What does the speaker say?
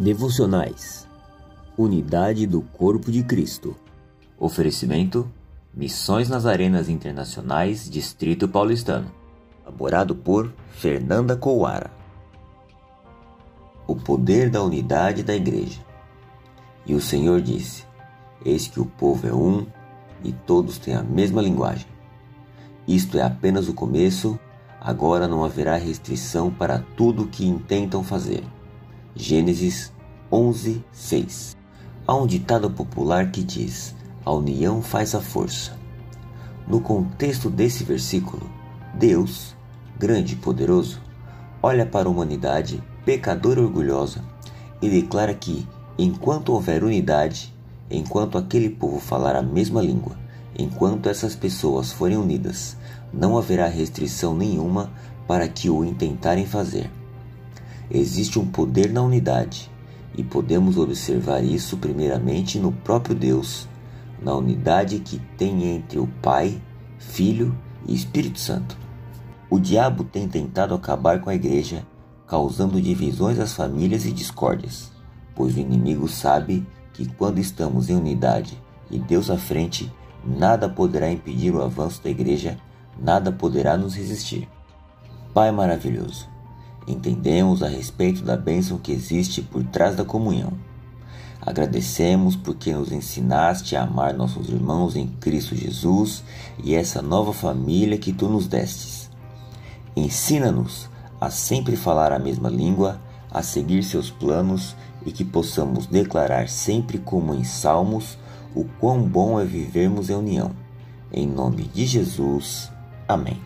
Devocionais Unidade do Corpo de Cristo. Oferecimento: Missões nas Arenas Internacionais, Distrito Paulistano. Elaborado por Fernanda Couara. O poder da unidade da Igreja. E o Senhor disse: Eis que o povo é um e todos têm a mesma linguagem. Isto é apenas o começo, agora não haverá restrição para tudo o que intentam fazer. Gênesis 11, 6. Há um ditado popular que diz: A união faz a força. No contexto desse versículo, Deus, grande e poderoso, olha para a humanidade pecadora e orgulhosa e declara que, enquanto houver unidade, enquanto aquele povo falar a mesma língua, enquanto essas pessoas forem unidas, não haverá restrição nenhuma para que o intentarem fazer. Existe um poder na unidade, e podemos observar isso primeiramente no próprio Deus, na unidade que tem entre o Pai, Filho e Espírito Santo. O diabo tem tentado acabar com a igreja, causando divisões às famílias e discórdias, pois o inimigo sabe que quando estamos em unidade e Deus à frente, nada poderá impedir o avanço da igreja, nada poderá nos resistir. Pai maravilhoso, entendemos a respeito da bênção que existe por trás da comunhão. Agradecemos porque nos ensinaste a amar nossos irmãos em Cristo Jesus e essa nova família que tu nos destes. Ensina-nos a sempre falar a mesma língua, a seguir seus planos e que possamos declarar sempre como em Salmos o quão bom é vivermos em união. Em nome de Jesus. Amém.